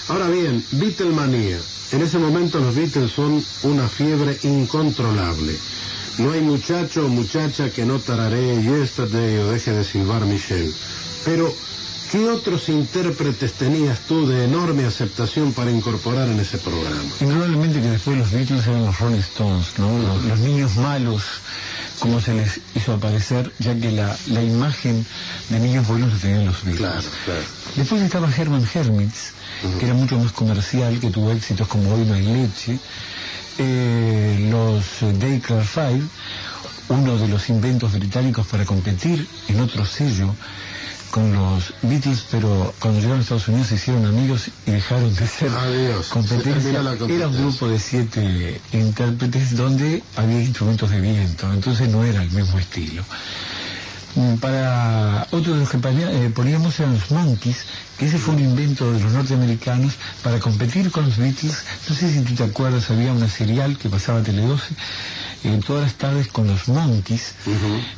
Ahora bien, Beatlemanía. En ese momento los Beatles son una fiebre incontrolable. No hay muchacho o muchacha que no tararee Yesterday o deje de silbar Michelle. Pero, ¿qué otros intérpretes tenías tú de enorme aceptación para incorporar en ese programa? Indudablemente que después los Beatles eran los Rolling Stones, ¿no? Los, los niños malos, como se les hizo aparecer, ya que la, la imagen de niños buenos la tenían los Beatles. Claro, claro. Después estaba Herman Hermits, que era mucho más comercial, que tuvo éxitos como Hoy no hay leche. Eh, los eh, Daycare Five, uno de los inventos británicos para competir en otro sello con los Beatles, pero cuando llegaron a Estados Unidos se hicieron amigos y dejaron de ser Adiós, se competencia. Era un grupo de siete intérpretes donde había instrumentos de viento, entonces no era el mismo estilo. Mm, Para otro de los que eh, poníamos eran los Monkeys, que ese fue un invento de los norteamericanos para competir con los Beatles. No sé si tú te acuerdas, había una serial que pasaba Tele 12 eh, todas las tardes con los Monkeys,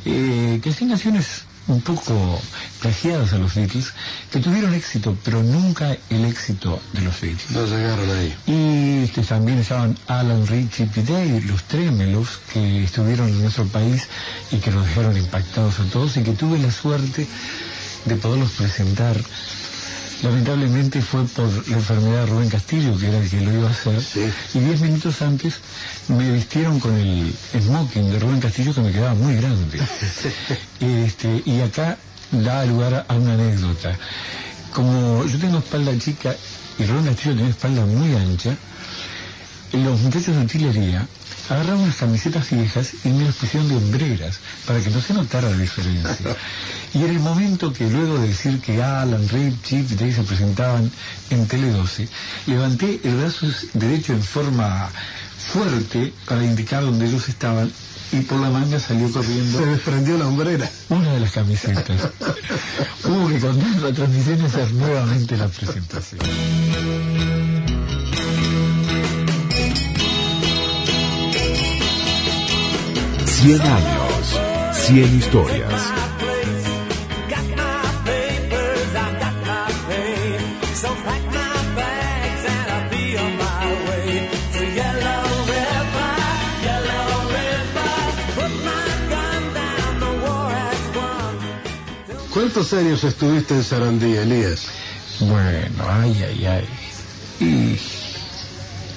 eh, que hacían canciones un poco plagiadas a los Beatles, que tuvieron éxito, pero nunca el éxito de los Beatles. No llegaron ahí. Y este, también estaban Alan Ritchie y Day, los trémelos que estuvieron en nuestro país y que nos dejaron impactados a todos y que tuve la suerte de poderlos presentar. Lamentablemente fue por la enfermedad de Rubén Castillo, que era el que lo iba a hacer, y diez minutos antes me vistieron con el smoking de Rubén Castillo que me quedaba muy grande. Este, y acá da lugar a una anécdota. Como yo tengo espalda chica y Rubén Castillo tiene espalda muy ancha, los muchachos de utilería agarraron unas camisetas viejas y me las pusieron de hombreras para que no se notara la diferencia. Y en el momento que luego de decir que Alan, Rip, Chip y se presentaban en Tele 12, levanté el brazo derecho en forma fuerte para indicar donde ellos estaban y por la manga salió corriendo Se desprendió la hombrera. una de las camisetas. Hubo que contar la transmisión y hacer nuevamente la presentación. 100 años, 100 historias. ¿Cuántos años estuviste en Sarandí, Elías? Bueno, ay, ay, ay. Y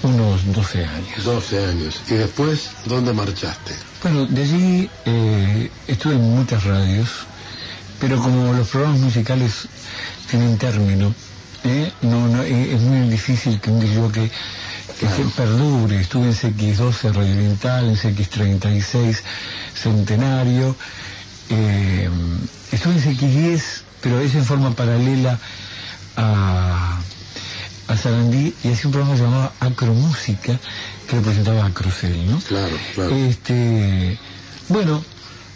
unos 12 años. 12 años. ¿Y después dónde marchaste? Bueno, de allí eh, estuve en muchas radios, pero como los programas musicales tienen término, ¿eh? no, no, eh, es muy difícil que un que, que perdure. Estuve en CX12 Radio Oriental, en CX36 Centenario, eh, estuve en CX10, pero es en forma paralela a, a Sarandí y hacía un programa llamado Acromúsica que lo presentaba Acrocel, ¿no? Claro, claro. Este, bueno,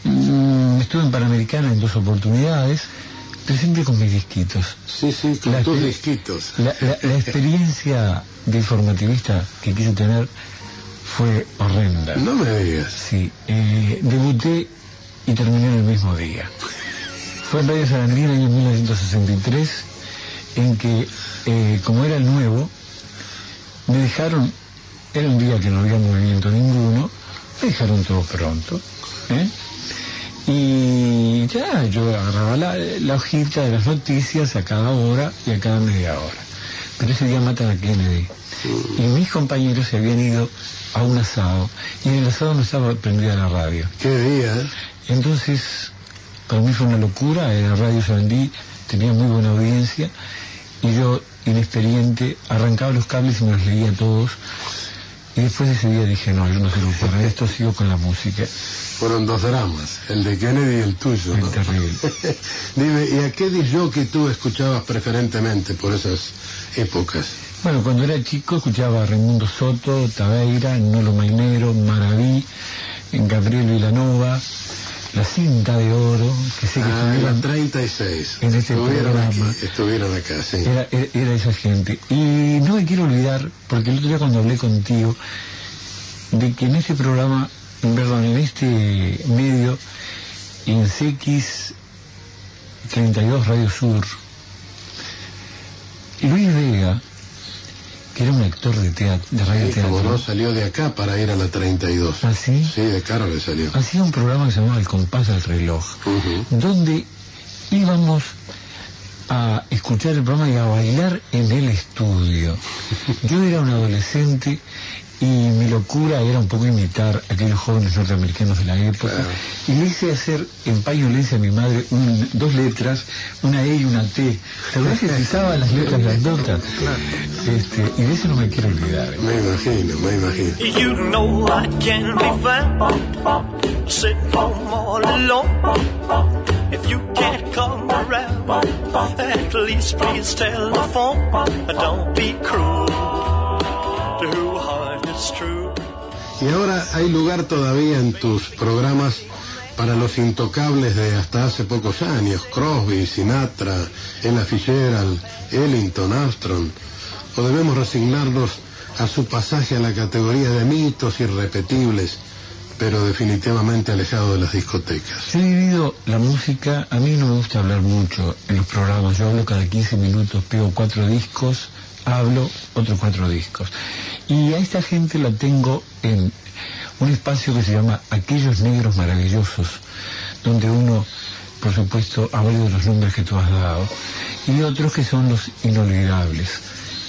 mm, estuve en Panamericana en dos oportunidades, pero siempre con mis disquitos. Sí, sí, con La tus disquitos. La, la- la experiencia de informativista que quise tener fue horrenda. No me digas. Sí, eh, debuté y terminé en el mismo día. Fue en Radio Sarandí en el año 1963, en que, eh, como era el nuevo, me dejaron, era un día que no había movimiento ninguno, me dejaron todo pronto. ¿eh? Y ya, yo agarraba la, la hojita de las noticias a cada hora y a cada media hora. Pero ese día matan a Kennedy. Y mis compañeros se habían ido a un asado. Y en el asado no estaba prendida la radio. ¿Qué día? Entonces, para mí fue una locura. Era Radio Sarandí, tenía muy buena audiencia. Y yo, inexperiente, arrancaba los cables y me los leía todos. Y después de ese día dije, no, yo no sirvo para esto, sigo con la música. Fueron dos dramas, el de Kennedy y el tuyo. ¿no? terrible. Dime, ¿y a qué que tú escuchabas preferentemente por esas épocas? Bueno, cuando era chico escuchaba a Raimundo Soto, Tabeira, Nolo Mainero, Maraví, Gabriel Vilanova, La Cinta de Oro, que sé que Ah, estuvieron la 36. en este estuvieron programa. aquí, estuvieron acá, sí. Era, era, era esa gente. Y no me quiero olvidar, porque el otro día cuando hablé contigo, de que en este programa, perdón, en este medio, en CX 32 Radio Sur, Luis Vega, era un actor de, teatro, de radio Sí, teatro, no salió de acá para ir a la 32. ¿Ah, sí? Sí, de Caro le salió. hacía un programa que se llamaba El compás del reloj, donde íbamos a escuchar el programa y a bailar en el estudio. Yo era un adolescente y mi locura era un poco imitar a aquellos jóvenes norteamericanos de la época. Y le hice hacer en payolencia a mi madre un- dos letras, una E y una T. Tal vez utilizaba las letras grandotas. Este, y de eso no me quiero olvidar. Me imagino, me imagino. You know I can be found sitting home all alone. If you can't come around, at least please tell the phone. Don't be cruel to who. Y ahora hay lugar todavía en tus programas para los intocables de hasta hace pocos años, Crosby, Sinatra, Ella Fitzgerald, Ellington, Armstrong, o debemos resignarnos a su pasaje a la categoría de mitos irrepetibles, pero definitivamente alejado de las discotecas. Yo he vivido la música, a mí no me gusta hablar mucho en los programas, yo hablo cada 15 minutos, pego cuatro discos, hablo otros cuatro discos. Y a esta gente la tengo en un espacio que se llama Aquellos Negros Maravillosos, donde uno, por supuesto, habla de los nombres que tú has dado, y otros que son los inolvidables.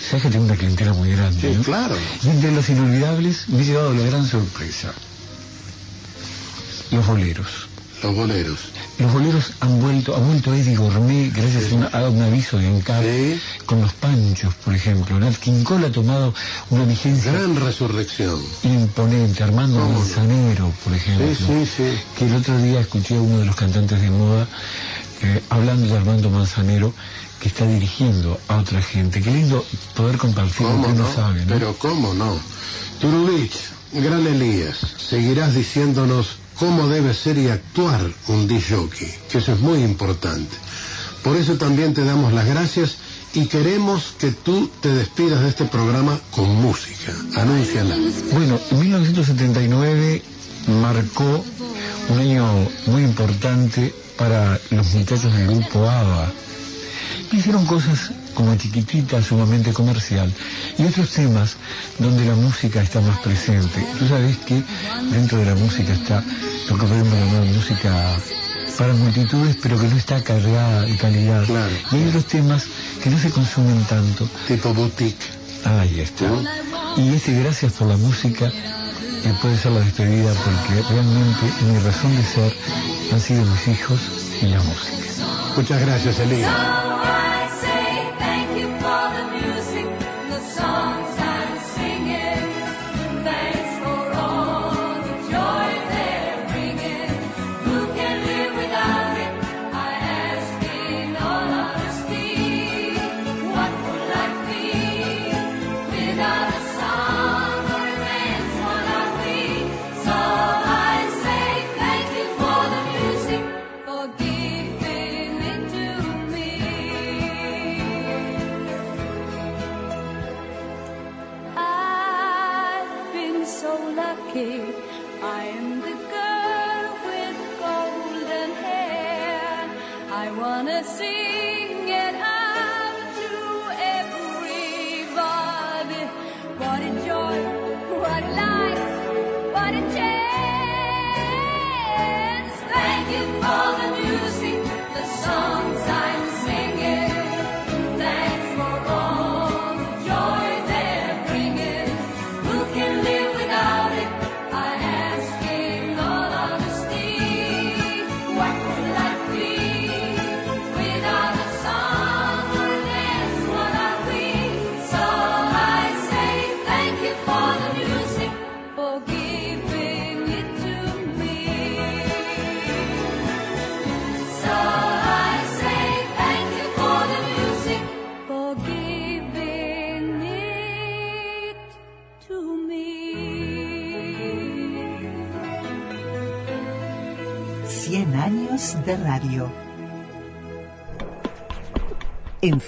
Sabes que tengo una clientela muy grande, ¿no? claro. Y entre los inolvidables me he llevado la gran sorpresa. Los boleros. Los boleros. Los boleros han vuelto, ha vuelto Eddie Gourmet gracias a, una- a un aviso de ANCAP con los panchos, por ejemplo. Nat King Cole ha tomado una vigencia Gran resurrección. imponente. Armando. Manzanero, por ejemplo. Sí, sí, sí. Que el otro día escuché a uno de los cantantes de moda eh, hablando de Armando Manzanero que está dirigiendo a otra gente. Qué lindo poder compartir lo ¿Cómo que uno no? sabe, ¿no? Pero cómo no. Turubich, gran Elías, seguirás diciéndonos cómo debe ser y actuar un disc jockey, que eso es muy importante. Por eso también te damos las gracias y queremos que tú te despidas de este programa con música. Anúnciala. Bueno, 1979 marcó un año muy importante para los muchachos del grupo ABBA. Hicieron cosas como chiquitita, sumamente comercial, y otros temas donde la música está más presente. Tú sabes que dentro de la música está lo que podemos llamar música para multitudes, pero que no está cargada de calidad. Y hay otros temas que no se consumen tanto. Tipo boutique. Ahí está. Y este gracias por la música que puede ser la despedida porque realmente mi razón de ser han sido mis hijos y la música. Muchas gracias, Elías.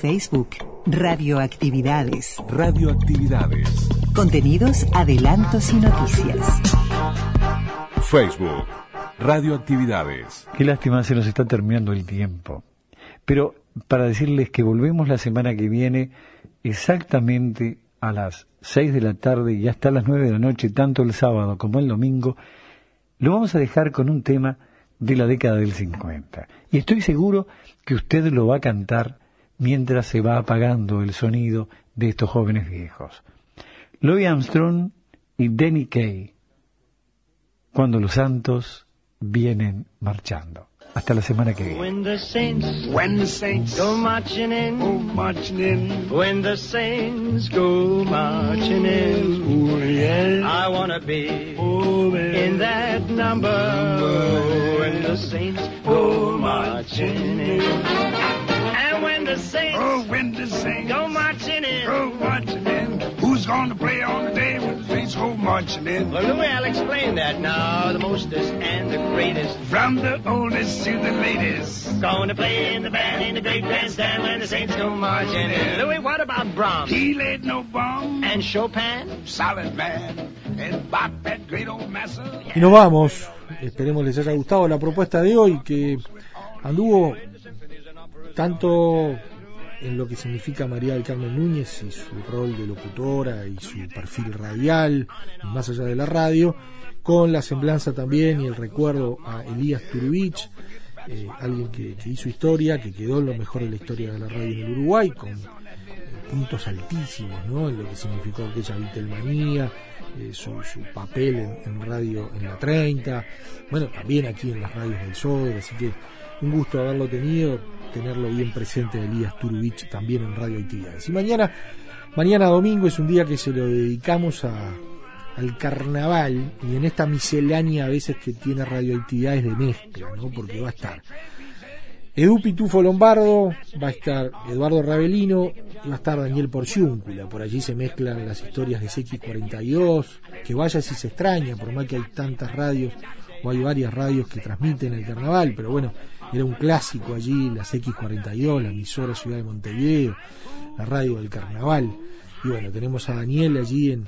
Facebook, Radioactividades. Radioactividades. Contenidos, adelantos y noticias. Facebook. Radioactividades. Qué lástima, se nos está terminando el tiempo. Pero para decirles que volvemos la semana que viene exactamente a las 6 de la tarde y hasta las 9 de la noche, tanto el sábado como el domingo, lo vamos a dejar con un tema de la década del 50. Y estoy seguro que usted lo va a cantar mientras se va apagando el sonido de estos jóvenes viejos. Louis Armstrong y Denny Kay, cuando los santos vienen marchando. Hasta la semana que viene. When the saints, when the saints go marching in, go marching in. When the saints go marching in, oh yeah. I wanna be in that number. When the saints go marching in, saints, oh when the saints go marching in, go marching in. Who's gonna play on the day when the saints go marching in? Well, Louis, I'll explain that now. The mostest and the greatest. From the oldest to the latest. Going to play in the band in the great grandstand when the saints go marching in. Louis, what about Brahms? He laid no bomb. And Chopin? Solid man. And Bach, that great old master. Y nos vamos. Esperemos les haya gustado la propuesta de hoy que anduvo tanto en lo que significa María del Carmen Núñez y su rol de locutora y su perfil radial y más allá de la radio, con la semblanza también y el recuerdo a Elías Turbich, eh, alguien que, hizo historia, que quedó lo mejor de la historia de la radio en el Uruguay, con eh, puntos altísimos, ¿no? En lo que significó aquella Vitelmanía, eh, su, su papel en, en radio en la 30, bueno, también aquí en las radios del Soder, así que un gusto haberlo tenido, tenerlo bien presente Elías Turbich también en Radio Actividades. Y mañana, mañana domingo es un día que se lo dedicamos al carnaval y en esta miscelánea a veces que tiene radioactividades de mezcla, ¿no? Porque va a estar Edu Pitufo Lombardo, va a estar Eduardo Ravelino y va a estar Daniel Porciúncula. Por allí se mezclan las historias de CX42, que vaya si se extraña, por más que hay tantas radios o hay varias radios que transmiten el carnaval, pero bueno, era un clásico allí, la CX42, la emisora Ciudad de Montevideo, la radio del carnaval. Y bueno, tenemos a Daniel allí en,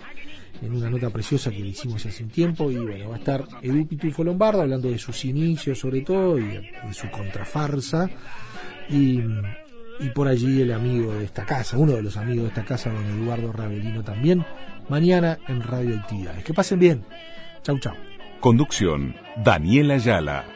en una nota preciosa que le hicimos hace un tiempo y bueno, va a estar Edu Pitufo Lombardo hablando de sus inicios sobre todo y de, su contrafarsa y, y por allí el amigo de esta casa, uno de los amigos de esta casa, don Eduardo Ravelino también, mañana en Radio Actividades. Que pasen bien. Chau, chau. Conducción, Daniela Ayala.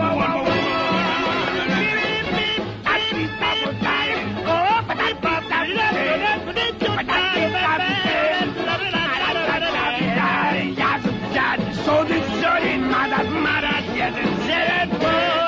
Network.